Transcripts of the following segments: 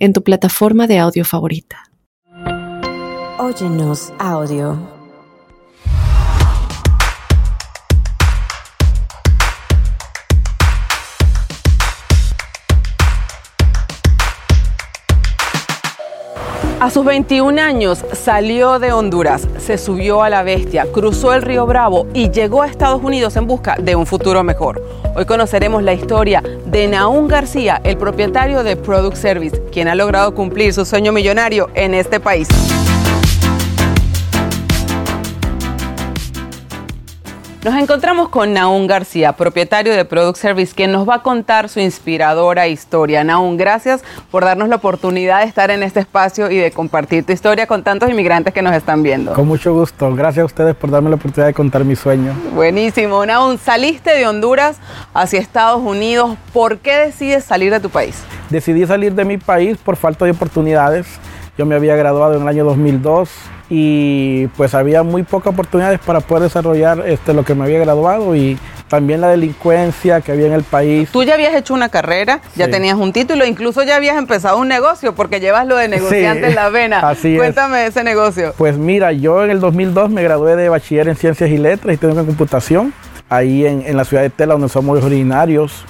en tu plataforma de audio favorita. Óyenos audio. A sus 21 años salió de Honduras, se subió a la bestia, cruzó el río Bravo y llegó a Estados Unidos en busca de un futuro mejor. Hoy conoceremos la historia de Naún García, el propietario de Product Service, quien ha logrado cumplir su sueño millonario en este país. Nos encontramos con Naún García, propietario de Product Service, quien nos va a contar su inspiradora historia. Naún, gracias por darnos la oportunidad de estar en este espacio y de compartir tu historia con tantos inmigrantes que nos están viendo. Con mucho gusto. Gracias a ustedes por darme la oportunidad de contar mi sueño. Buenísimo. Naún, saliste de Honduras hacia Estados Unidos. ¿Por qué decides salir de tu país? Decidí salir de mi país por falta de oportunidades. Yo me había graduado en el año 2002 y pues había muy pocas oportunidades para poder desarrollar este, lo que me había graduado y también la delincuencia que había en el país. Tú ya habías hecho una carrera, ya tenías un título, incluso ya habías empezado un negocio porque llevas lo de negociante en la vena. Así Cuéntame ese negocio. Pues mira, yo en el 2002 me gradué de bachiller en ciencias y letras y tengo en computación ahí en, en, la ciudad de Tela, donde somos originarios.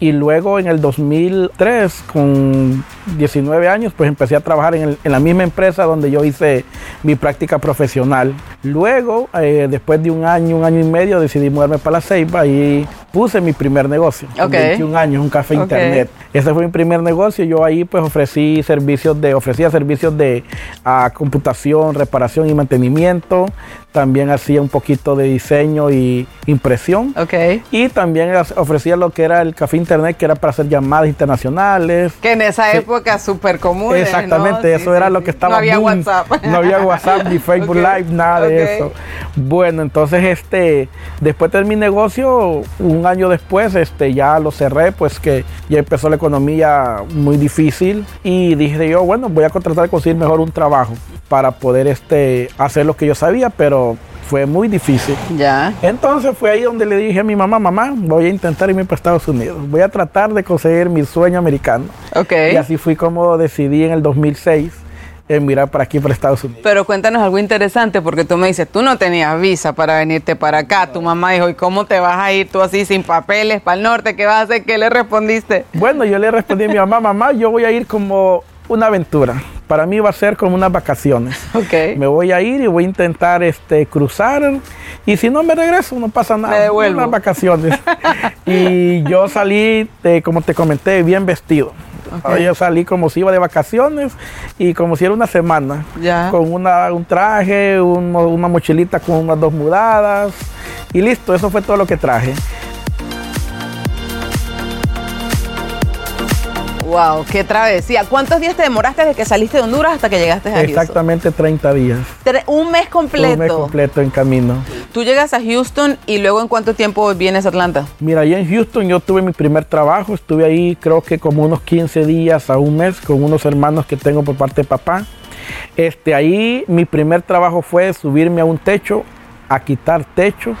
Y luego en el 2003, con 19 años, pues empecé a trabajar en, la misma empresa donde yo hice mi práctica profesional. Luego, eh, después de un año, un año y medio, decidí mudarme para la Ceiba y puse mi primer negocio. Okay. 21 años, un café internet. Ese fue mi primer negocio. Yo ahí pues ofrecí servicios de, ofrecía servicios de uh, computación, reparación y mantenimiento. También hacía un poquito de diseño y impresión. Okay. Y también ofrecía lo que era el café internet, que era para hacer llamadas internacionales. Que en esa época súper común. Exactamente, eso era lo que estaba. No había WhatsApp. No había WhatsApp ni Facebook Live, nada de eso. Bueno, entonces este, después de mi negocio, un año después, este, ya lo cerré, pues que ya empezó la economía muy difícil y dije yo, bueno, voy a contratar de conseguir mejor un trabajo para poder este, hacer lo que yo sabía, pero fue muy difícil. Ya. Entonces fue ahí donde le dije a mi mamá, mamá, voy a intentar irme para Estados Unidos. Voy a tratar de conseguir mi sueño americano. Ok. Y así fui como decidí en el 2006 mirar para aquí, para Estados Unidos. Pero cuéntanos algo interesante, porque tú me dices, tú no tenías visa para venirte para acá. Tu mamá dijo, ¿y cómo te vas a ir tú así sin papeles para el norte? ¿Qué vas a hacer? ¿Qué le respondiste? Bueno, yo le respondí a mi mamá, mamá, yo voy a ir como una aventura. Para mí va a ser como unas vacaciones. Okay. Me voy a ir y voy a intentar este, cruzar. Y si no me regreso, no pasa nada. Me devuelvo. Unas vacaciones. y yo salí, de, como te comenté, bien vestido. Okay. Yo salí como si iba de vacaciones y como si era una semana. Ya. Con una, un traje, un, una mochilita con unas dos mudadas. Y listo, eso fue todo lo que traje. Wow, qué travesía. ¿Cuántos días te demoraste desde que saliste de Honduras hasta que llegaste a Houston? Exactamente 30 días. Un mes completo. Un mes completo en camino. Tú llegas a Houston y luego en cuánto tiempo vienes a Atlanta? Mira, ahí en Houston yo tuve mi primer trabajo, estuve ahí creo que como unos 15 días a un mes con unos hermanos que tengo por parte de papá. Este, ahí mi primer trabajo fue subirme a un techo, a quitar techo,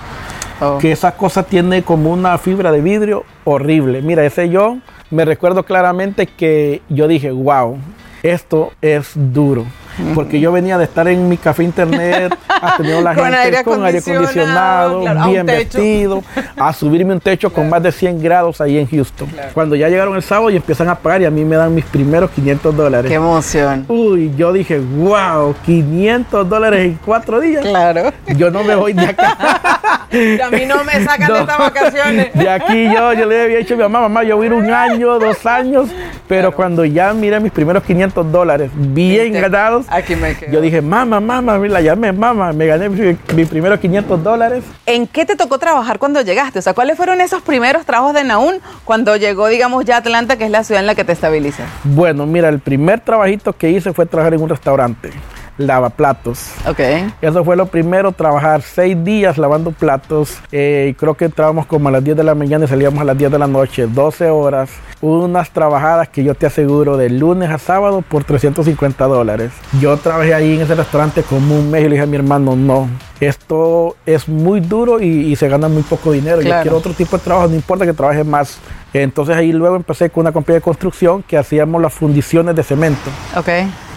oh. que esa cosa tiene como una fibra de vidrio horrible. Mira, ese yo me recuerdo claramente que yo dije, wow, esto es duro. Porque yo venía de estar en mi café internet, a tener la con gente aire con aire acondicionado, claro, bien vestido, a subirme un techo con más de 100 grados ahí en Houston. Claro. Cuando ya llegaron el sábado y empiezan a pagar y a mí me dan mis primeros 500 dólares. Qué emoción. Uy, yo dije, wow, 500 dólares en cuatro días. Claro. Yo no me voy de acá. y a mí no me sacan No. de estas vacaciones. De aquí yo, yo le había dicho a mi mamá, mamá, yo voy a ir un año, dos años, Pero cuando ya miré mis primeros 500 dólares bien ganados, Aquí me quedo. yo dije, mamá, mamá, la llamé, mamá, me gané mis mis primeros 500 dólares. ¿En qué te tocó trabajar cuando llegaste? O sea, ¿cuáles fueron esos primeros trabajos de Naún cuando llegó, digamos, ya a Atlanta, que es la ciudad en la que te estabilizas? Bueno, mira, el primer trabajito que hice fue trabajar en un restaurante, lavaplatos. Ok. Eso fue lo primero, trabajar seis días lavando platos. Eh, creo que entrábamos como a las 10 de la mañana y salíamos a las 10 de la noche, 12 horas. Unas trabajadas que yo te aseguro de lunes a sábado por 350 dólares. Yo trabajé ahí en ese restaurante como un mes y le dije a mi hermano, no, esto es muy duro y, y se gana muy poco dinero. Yo Claro. quiero otro tipo de trabajo, no importa que trabaje más. Entonces ahí luego empecé con una compañía de construcción que hacíamos las fundiciones de cemento. Ok.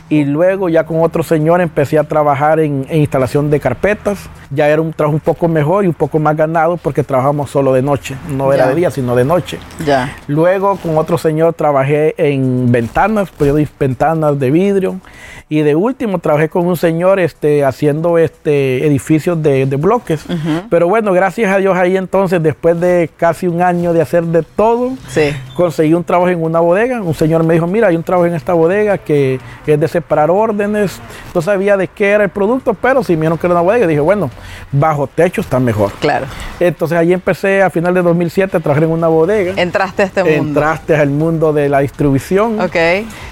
Y luego ya con otro señor empecé a trabajar en, en instalación de carpetas. Ya era un trabajo un poco mejor y un poco más ganado porque trabajamos solo de noche. No era Ya. de día, sino de noche. Ya. Luego con otro señor trabajé en ventanas, pues yo doy ventanas de vidrio. Y de último trabajé con un señor este, haciendo este, edificios de, de bloques. Pero bueno, gracias a Dios ahí entonces, después de casi un año de hacer de todo, Sí. conseguí un trabajo en una bodega. Un señor me dijo, mira, hay un trabajo en esta bodega que es de separar órdenes. No sabía de qué era el producto, pero si me dijeron que era una bodega, dije, bueno, bajo techo está mejor. Claro. Entonces ahí empecé a final de 2007 a trabajar en una bodega. Entraste a este mundo. Entraste al mundo de la distribución Ok.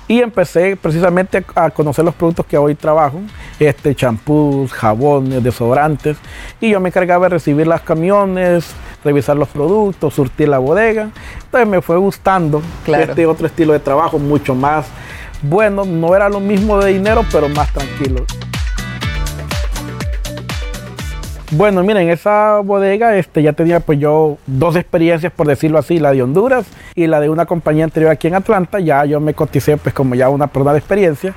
y empecé precisamente a conocer los productos que hoy trabajo, este champús, jabones, desodorantes, y yo me encargaba de recibir las camiones, revisar los productos, surtir la bodega. Entonces me fue gustando Claro. este otro estilo de trabajo, mucho más bueno, no era lo mismo de dinero, pero más tranquilo. Bueno, miren, esa bodega este, ya tenía pues yo dos experiencias, por decirlo así, la de Honduras y la de una compañía anterior aquí en Atlanta. Ya yo me coticé pues como ya una persona de experiencia,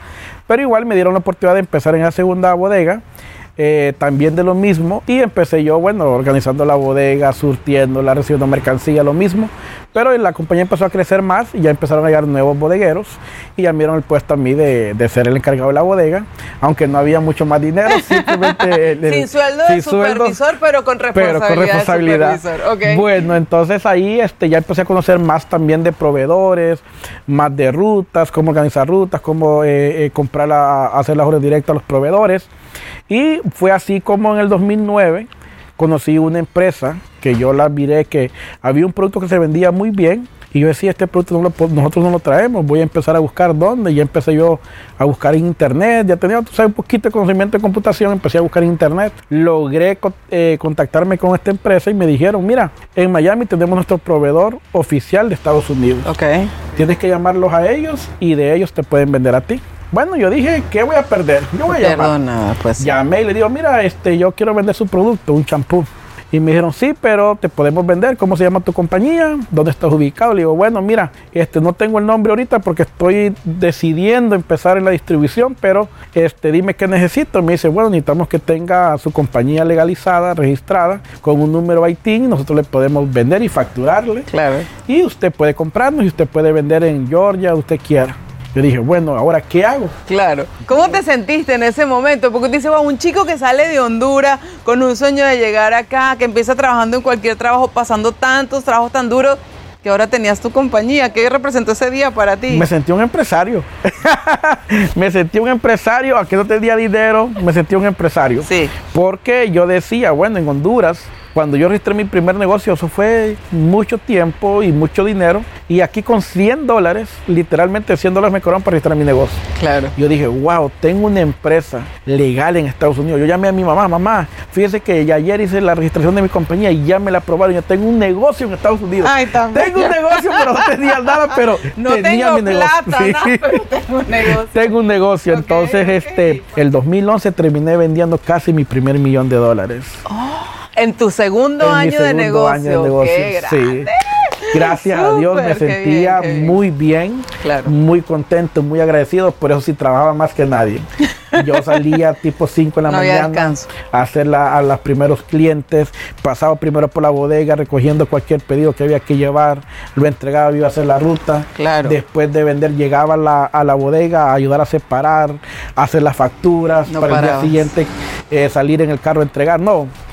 pero igual me dieron la oportunidad de empezar en la segunda bodega, eh, también de lo mismo. Y empecé yo, bueno, organizando la bodega, surtiéndola, recibiendo mercancía, lo mismo. Pero la compañía empezó a crecer más y ya empezaron a llegar nuevos bodegueros y ya me dieron el puesto a mí de, de ser el encargado de la bodega, aunque no había mucho más dinero, simplemente... el- el- Sin sueldo de sin sueldo, supervisor, pero con responsabilidad. pero con de responsabilidad. Bueno, entonces ahí este, ya empecé a conocer más también de proveedores, más de rutas, cómo organizar rutas, cómo eh, eh, comprar, la- hacer las órdenes directas a los proveedores. Y fue así como en el 2009 conocí una empresa que yo la miré que había un producto que se vendía muy bien. Y yo decía, este producto no lo nosotros no lo traemos, voy a empezar a buscar dónde. Ya empecé yo a buscar en internet, ya tenía tú sabes, un poquito de conocimiento de computación, empecé a buscar en internet. Logré eh, contactarme con esta empresa y me dijeron, mira, en Miami tenemos nuestro proveedor oficial de Estados Unidos. Ok. Tienes que llamarlos a ellos y de ellos te pueden vender a ti. Bueno, yo dije, ¿qué voy a perder? Yo voy a llamar. Perdona, pues. Llamé y le digo, mira, este, yo quiero vender su producto, un champú. Y me dijeron, sí, pero te podemos vender. ¿Cómo se llama tu compañía? ¿Dónde estás ubicado? Le digo, bueno, mira, este, no tengo el nombre ahorita porque estoy decidiendo empezar en la distribución, pero este, dime qué necesito. Me dice, bueno, necesitamos que tenga su compañía legalizada, registrada, con un número ITIN. Nosotros le podemos vender y facturarle. Claro. Y usted puede comprarnos y usted puede vender en Georgia, usted quiera. Yo dije, bueno, ahora, ¿qué hago? Claro. ¿Cómo te sentiste en ese momento? Porque tú dices, wow, un chico que sale de Honduras con un sueño de llegar acá, que empieza trabajando en cualquier trabajo, pasando tantos trabajos tan duros, que ahora tenías tu compañía. ¿Qué representó ese día para ti? Me sentí un empresario. me sentí un empresario, aunque no tenía dinero, me sentí un empresario. Sí. Porque yo decía, bueno, en Honduras, cuando yo registré mi primer negocio, eso fue mucho tiempo y mucho dinero. Y aquí con 100 dólares, literalmente 100 dólares me cobraron para registrar mi negocio. Claro. Yo dije, wow, tengo una empresa legal en Estados Unidos. Yo llamé a mi mamá, mamá, fíjese que ya ayer hice la registración de mi compañía y ya me la aprobaron. Yo tengo un negocio en Estados Unidos. Ay, tengo un negocio, pero no tenía nada, pero No tenía tengo mi negocio. plata, Sí. ¿no? Pero tengo un negocio. Tengo un negocio, entonces este, el 2011 terminé vendiendo casi mi primer millón de dólares. En tu segundo, En año, de negocio. año de negocio, Qué sí. Gracias a Dios me bien, sentía bien. muy bien, Claro. muy contento, muy agradecido, por eso sí trabajaba más que nadie. Yo salía tipo 5 en la No mañana a hacer la- a los primeros clientes, pasaba primero por la bodega recogiendo cualquier pedido que había que llevar, lo entregaba, iba a hacer la ruta. Claro. Después de vender llegaba a la, a la bodega a ayudar a separar, a hacer las facturas, No para parabas. el día siguiente eh, salir en el carro a entregar. No,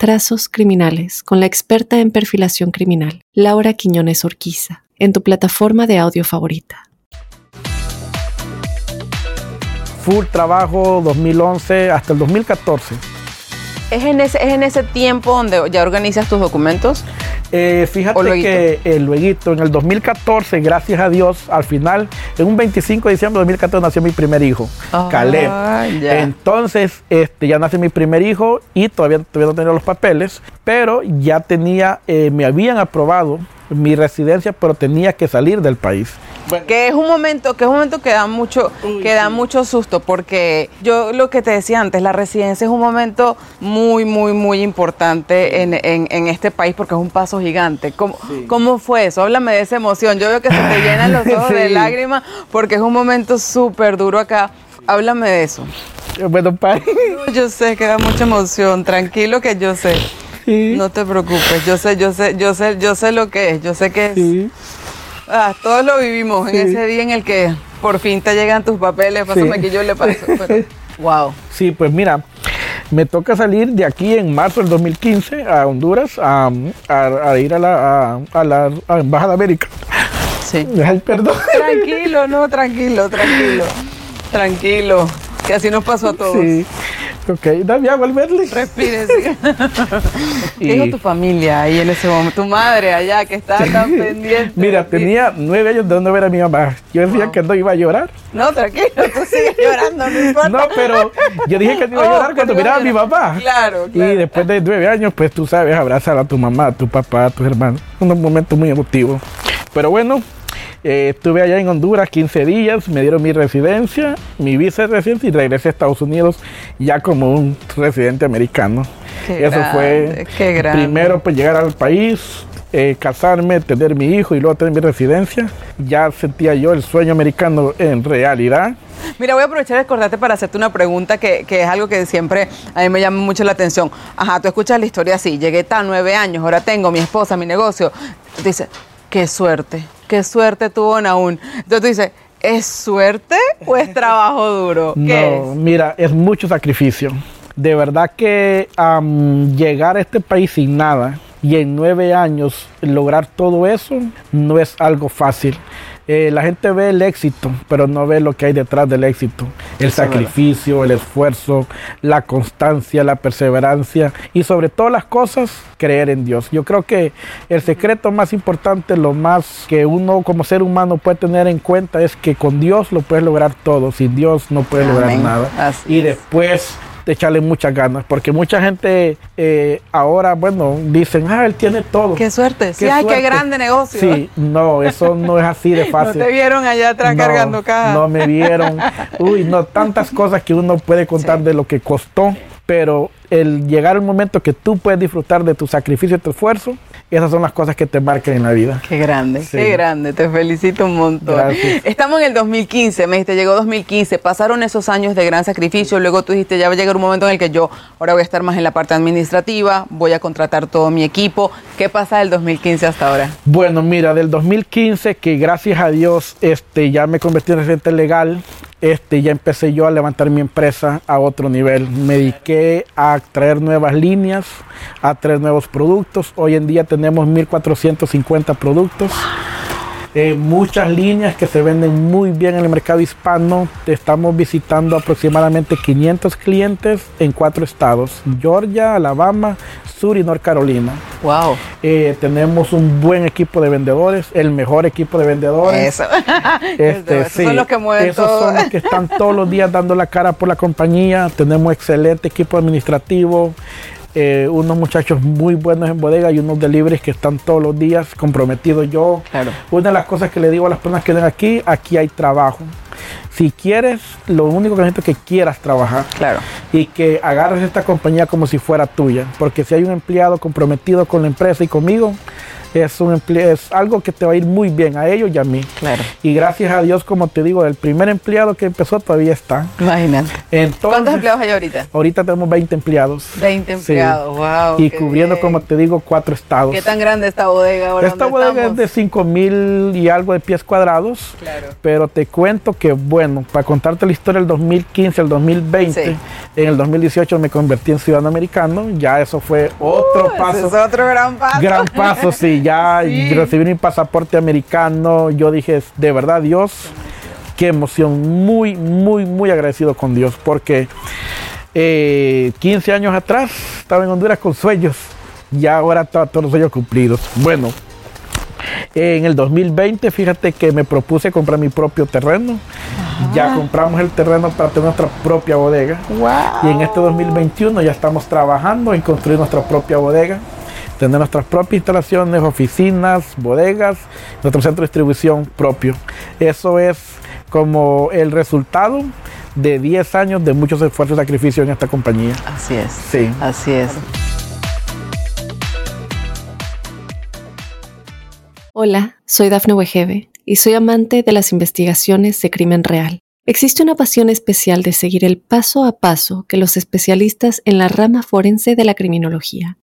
Trazos Criminales con la experta en perfilación criminal, Laura Quiñones Orquiza en tu plataforma de audio favorita. Full trabajo 2011 hasta el 2014. ¿Es en, ese, ¿Es en ese tiempo donde ya organizas tus documentos? Eh, fíjate que eh, luego, en el 2014, gracias a Dios, al final, en un 25 de diciembre de 2014 nació mi primer hijo, Caleb. Entonces, este, ya nace mi primer hijo y todavía, todavía no tenía los papeles, pero ya tenía, eh, me habían aprobado mi residencia, pero tenía que salir del país. Que es un momento, que es un momento que da mucho, que da mucho susto, porque yo lo que te decía antes, la residencia es un momento muy, muy, muy importante en, en, este país porque es un paso gigante. ¿Cómo, ¿Cómo, fue eso? Háblame de esa emoción. Yo veo que se te llenan los ojos de lágrimas porque es un momento súper duro acá. Háblame de eso. Bueno, pai. Yo sé que da mucha emoción, tranquilo que yo sé. No te preocupes, yo sé, yo sé, yo sé, yo sé lo que es, yo sé que es. Ah, todos lo vivimos en ese día en el que por fin te llegan tus papeles, pásame que yo le paso. wow. Sí, pues mira, me toca salir de aquí en marzo del 2015 a Honduras a, ir a la, a, la Embajada América. Sí. Ay, perdón. Tranquilo, no, tranquilo, tranquilo. Tranquilo. Que así nos pasó a todos. Sí. Ok, dame agua al verle. Respire, sí. ¿Qué dijo tu familia ahí en ese momento? Tu madre allá que estaba tan pendiente. Mira, tenía nueve años de no ver a mi mamá. Yo decía que no iba a llorar. No, tranquilo, tú sigues llorando, no importa. No, pero yo dije que no iba a oh, llorar cuando miraba a mi papá. Claro, claro. Y después de nueve años, pues tú sabes, abrazar a tu mamá, a tu papá, a tus hermanos. Un momento muy emotivo. Pero bueno, eh, estuve allá en Honduras 15 días, me dieron mi residencia, mi visa de residencia y regresé a Estados Unidos ya como un residente americano. Eso fue primero pues llegar al país, eh, casarme, tener mi hijo y luego tener mi residencia. Ya sentía yo el sueño americano en realidad. Mira, voy a aprovechar de acordarte para hacerte una pregunta que, que, es algo que siempre a mí me llama mucho la atención. Ajá, tú escuchas la historia así, llegué tan nueve años, ahora tengo mi esposa, mi negocio. Dice, qué suerte qué suerte tuvo Naún. Entonces tú dices, ¿es suerte o es trabajo duro? no, mira, es mucho sacrificio. De verdad que llegar a este país sin nada y en nueve años lograr todo eso no es algo fácil. Eh, la gente ve el éxito, pero no ve lo que hay detrás del éxito. El sacrificio, el esfuerzo, la constancia, la perseverancia y sobre todas las cosas, creer en Dios. Yo creo que el secreto más importante, lo más que uno como ser humano puede tener en cuenta es que con Dios lo puedes lograr todo, sin Dios no puedes lograr nada. y después echarle muchas ganas, porque mucha gente eh, ahora, bueno, dicen, ah, él tiene todo. Qué suerte, qué sí, ay, qué grande negocio. Sí, no, eso no es así de fácil. no te vieron allá atrás cargando cajas. No me vieron. Uy, no, tantas cosas que uno puede contar de lo que costó, pero el llegar al momento que tú puedes disfrutar de tu sacrificio y tu esfuerzo, esas son las cosas que te marcan en la vida. Qué grande, qué grande, te felicito un montón. Estamos en el 2015, me dijiste, llegó 2015, pasaron esos años de gran sacrificio, luego tú dijiste, ya va a llegar un momento en el que yo ahora voy a estar más en la parte administrativa, voy a contratar todo mi equipo. ¿Qué pasa del 2015 hasta ahora? Bueno, mira, del 2015, que gracias a Dios este, ya me convertí en residente legal, este, ya empecé yo a levantar mi empresa a otro nivel. Me dediqué a traer nuevas líneas, a traer nuevos productos. Hoy en día tenemos 1.450 productos. Eh, muchas líneas que se venden muy bien en el mercado hispano. Estamos visitando aproximadamente 500 clientes en cuatro estados: Georgia, Alabama, Sur y North Carolina. Wow. Eh, tenemos un buen equipo de vendedores, el mejor equipo de vendedores. Eso. Este, esos son los que mueven Esos son los que están todos los días dando la cara por la compañía. Tenemos excelente equipo administrativo. Eh, unos muchachos muy buenos en bodega y unos deliveries que están todos los días comprometidos. Yo, una de las cosas que le digo a las personas que ven aquí, aquí hay trabajo. Si quieres, lo único que necesito es que quieras trabajar. Claro. Y que agarres esta compañía como si fuera tuya. Porque si hay un empleado comprometido con la empresa y conmigo, es, un es algo que te va a ir muy bien a ellos y a mí. Claro. Y gracias a Dios, como te digo, el primer empleado que empezó todavía está. Imagínate. ¿Cuántos empleados hay ahorita? Ahorita tenemos 20 empleados. 20 empleados, wow. Y cubriendo, como te digo, cuatro estados. ¿Qué tan grande esta bodega ahora? Esta bodega es de 5 mil y algo de pies cuadrados. Claro. Pero te cuento que, bueno, para contarte la historia del 2015 al 2020, en el 2018 me convertí en ciudadano americano. Ya eso fue otro uh, paso. es otro gran paso. Gran paso, sí. Ya recibí mi pasaporte americano. Yo dije, de verdad, Dios, qué emoción. Muy, muy, muy agradecido con Dios. Porque 15 eh, años atrás estaba en Honduras con sueños. Y ahora todos los sueños cumplidos. Bueno, en el 2020, fíjate que me propuse comprar mi propio terreno. Ya compramos el terreno para tener nuestra propia bodega. Y en este 2021 ya estamos trabajando en construir nuestra propia bodega tener nuestras propias instalaciones, oficinas, bodegas, nuestro centro de distribución propio. Eso es como el resultado de 10 años de muchos esfuerzos y sacrificios en esta compañía. Así es. Sí. Así es. Hola, soy Dafne Wegebe y soy amante de las investigaciones de crimen real. Existe una pasión especial de seguir el paso a paso que los especialistas en la rama forense de la criminología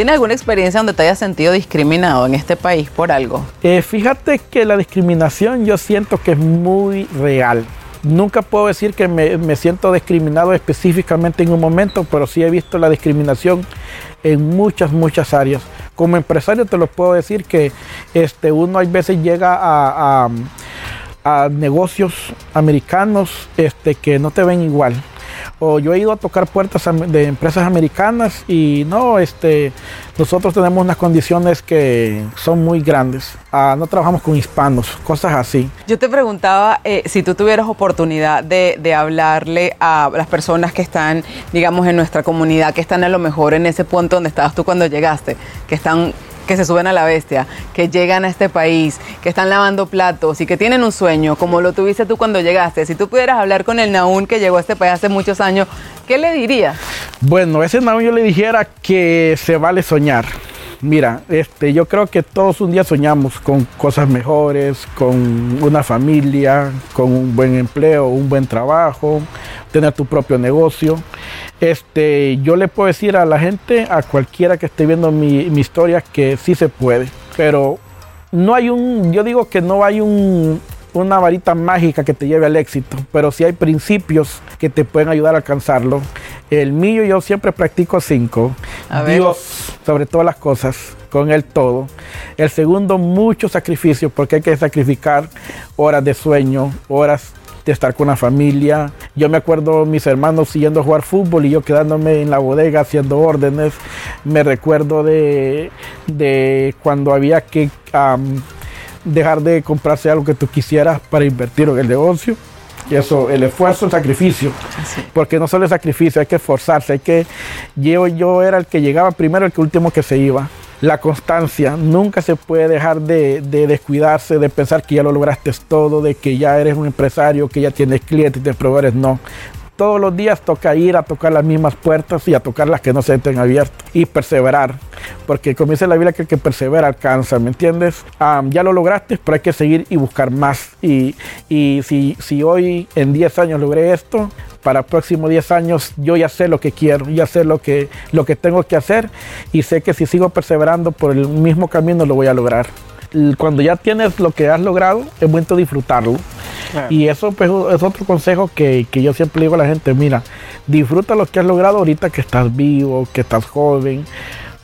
¿Tienes alguna experiencia donde te hayas sentido discriminado en este país por algo? Eh, fíjate que la discriminación yo siento que es muy real. Nunca puedo decir que me, siento discriminado específicamente en un momento, pero sí he visto la discriminación en muchas, muchas áreas. Como empresario te lo puedo decir que este, uno a veces llega a a negocios americanos este, que no te ven igual. O yo he ido a tocar puertas de empresas americanas y no, este, nosotros tenemos unas condiciones que son muy grandes. Ah, no trabajamos con hispanos, cosas así. Yo te preguntaba eh, si tú tuvieras oportunidad de, de, hablarle a las personas que están, digamos, en nuestra comunidad, que están a lo mejor en ese punto donde estabas tú cuando llegaste, que están que se suben a la bestia, que llegan a este país, que están lavando platos y que tienen un sueño, como lo tuviste tú cuando llegaste. Si tú pudieras hablar con el Naún que llegó a este país hace muchos años, ¿qué le dirías? Bueno, ese Naún yo le dijera que se vale soñar. Mira, este, yo creo que todos un día soñamos con cosas mejores, con una familia, con un buen empleo, un buen trabajo, tener tu propio negocio. Este, yo le puedo decir a la gente, a cualquiera que esté viendo mi, historia, que sí se puede. Pero no hay un, yo digo que no hay un, una varita mágica que te lleve al éxito, pero sí hay principios que te pueden ayudar a alcanzarlo. El mío yo siempre practico cinco. Dios sobre todas las cosas, con el todo. El segundo, mucho sacrificio, porque hay que sacrificar horas de sueño, horas de estar con la familia. Yo me acuerdo mis hermanos siguiendo a jugar fútbol y yo quedándome en la bodega haciendo órdenes. Me recuerdo de, de cuando había que dejar de comprarse algo que tú quisieras para invertir en el negocio. Y eso, el esfuerzo, el sacrificio. Porque no solo el sacrificio, hay que esforzarse, hay que... Yo, yo era el que llegaba primero, el que último que se iba la constancia. Nunca se puede dejar de, descuidarse, de pensar que ya lo lograste todo, de que ya eres un empresario, que ya tienes clientes te proveedores. No. Todos los días toca ir a tocar las mismas puertas y a tocar las que no se estén abiertas y perseverar. Porque comienza la Biblia que el que persevera alcanza, ¿me entiendes? ya lo lograste, pero hay que seguir y buscar más. Y, y si, si hoy en 10 años logré esto, para próximos 10 años yo ya sé lo que quiero, ya sé lo que, lo que tengo que hacer y sé que si sigo perseverando por el mismo camino lo voy a lograr. Cuando ya tienes lo que has logrado, es bueno disfrutarlo. Y eso pues, es otro consejo que, que, yo siempre digo a la gente, mira, disfruta lo que has logrado ahorita que estás vivo, que estás joven,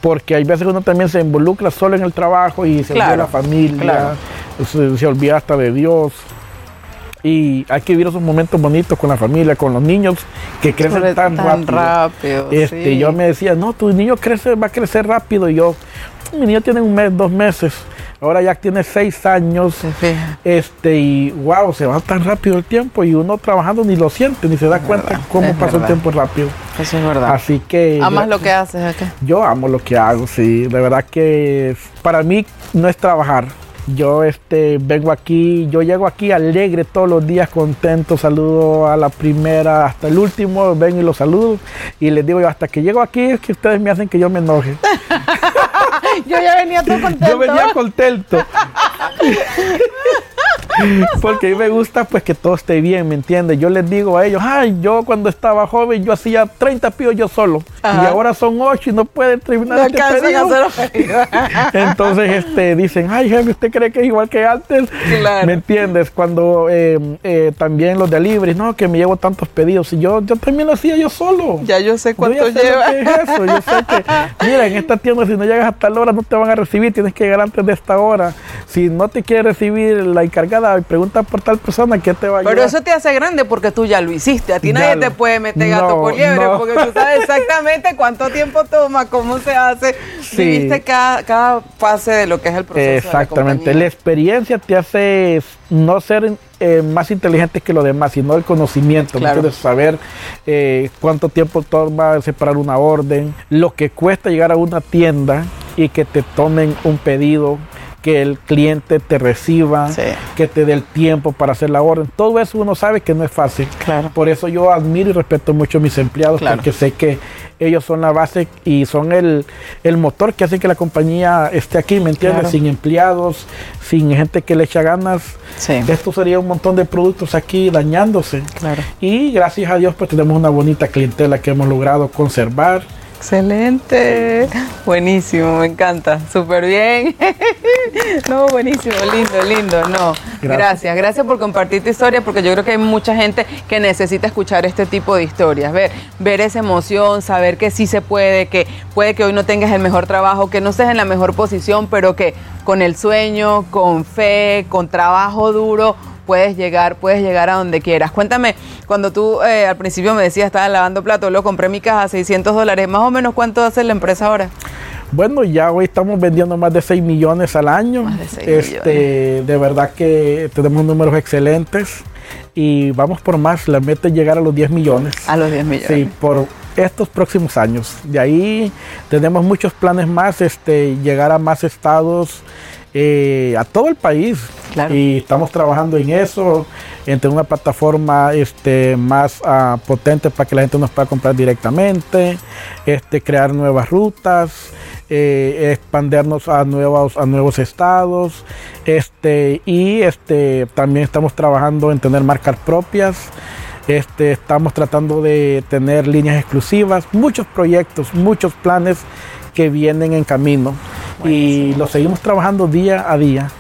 porque hay veces que uno también se involucra solo en el trabajo y se olvida de la familia, se, se olvida hasta de Dios y hay que vivir esos momentos bonitos con la familia, con los niños que crecen tan, rápido. este, Yo me decía, no, tu niño crece, va a crecer rápido. Y yo, mi niño tiene un mes, dos meses. Ahora ya tiene seis años. Este, y wow, se va tan rápido el tiempo y uno trabajando ni lo siente, ni se da cuenta cómo pasa el tiempo rápido. Eso es verdad. Así que. ¿Amas lo que haces acá? Yo amo lo que hago, sí. De verdad que para mí no es trabajar yo este, vengo aquí, yo llego aquí alegre todos los días, contento, saludo a la primera hasta el último, vengo y los saludo y les digo yo, hasta que llego aquí es que ustedes me hacen que yo me enoje. yo ya venía todo contento. Yo venía contento. Porque a mí me gusta pues que todo esté bien, ¿me entiendes? Yo les digo a ellos, ay, yo cuando estaba joven yo hacía 30 píos yo solo. Y ahora son 8 y no pueden terminar no este pedido. Entonces este, dicen, ay, jefe, ¿usted cree que es igual que antes? ¿Me entiendes? Cuando eh, eh, también los deliveries, no, que me llevo tantos pedidos. Y yo, yo también lo hacía yo solo. Ya yo sé cuánto lleva. Yo sé que, mira, en esta tienda si no llegas hasta la hora no te van a recibir, tienes que llegar antes de esta hora. Si no te quiere recibir la encargada pregunta por tal persona, ¿qué te va a Pero eso te hace grande porque tú ya lo hiciste. A ti nadie te puede meter gato por liebre porque tú sabes exactamente cuánto tiempo toma, cómo se hace. Viviste cada, fase de lo que es el proceso. Exactamente. la, experiencia te hace no ser eh, más inteligente que lo demás, sino el conocimiento, de saber eh, cuánto tiempo toma separar una orden, lo que cuesta llegar a una tienda y que te tomen un pedido que el cliente te reciba, que te dé el tiempo para hacer la orden. Todo eso uno sabe que no es fácil. Claro. Por eso yo admiro y respeto mucho a mis empleados, porque sé que ellos son la base y son el, motor que hace que la compañía esté aquí, ¿me entiendes? Sin empleados, sin gente que le echa ganas. Esto sería un montón de productos aquí dañándose. Claro. Y gracias a Dios pues tenemos una bonita clientela que hemos logrado conservar Excelente, buenísimo, me encanta, súper bien. no, buenísimo, lindo, lindo, no. Gracias. gracias. por compartir tu historia, porque yo creo que hay mucha gente que necesita escuchar este tipo de historias, ver, ver esa emoción, saber que sí se puede, que puede que hoy no tengas el mejor trabajo, que no estés en la mejor posición, pero que con el sueño, con fe, con trabajo duro, puedes llegar, puedes llegar a donde quieras. Cuéntame, cuando tú eh, al principio me decías, estaba lavando plato, lo compré mi caja a 600 dólares, más o menos cuánto hace la empresa ahora. Bueno, ya hoy estamos vendiendo más de 6 millones al año. Más de 6 este, De verdad que tenemos números excelentes y vamos por más. La meta es llegar a los 10 millones. A los 10 millones. Sí, por estos próximos años. De ahí tenemos muchos planes más, este, llegar a más estados, eh, a todo el país. Y estamos trabajando en eso, en tener una plataforma este, más uh, potente para que la gente nos pueda comprar directamente, este, crear nuevas rutas, eh, expandernos a nuevos, a nuevos estados. Este, y este, también estamos trabajando en tener marcas propias. Este, estamos tratando de tener líneas exclusivas, muchos proyectos, muchos planes que vienen en camino y lo seguimos trabajando día a día.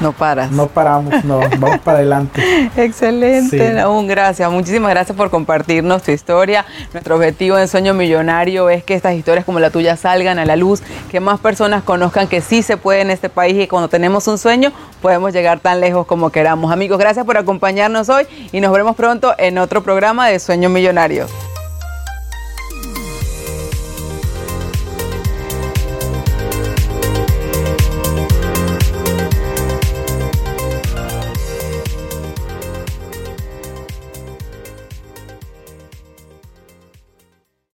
No paras. No paramos, no, vamos para adelante. Excelente, aún gracias. Muchísimas gracias por compartirnos tu historia. Nuestro objetivo en Sueño Millonario es que estas historias como la tuya salgan a la luz, que más personas conozcan que sí se puede en este país y cuando tenemos un sueño podemos llegar tan lejos como queramos. Amigos, gracias por acompañarnos hoy y nos veremos pronto en otro programa de Sueño Millonario.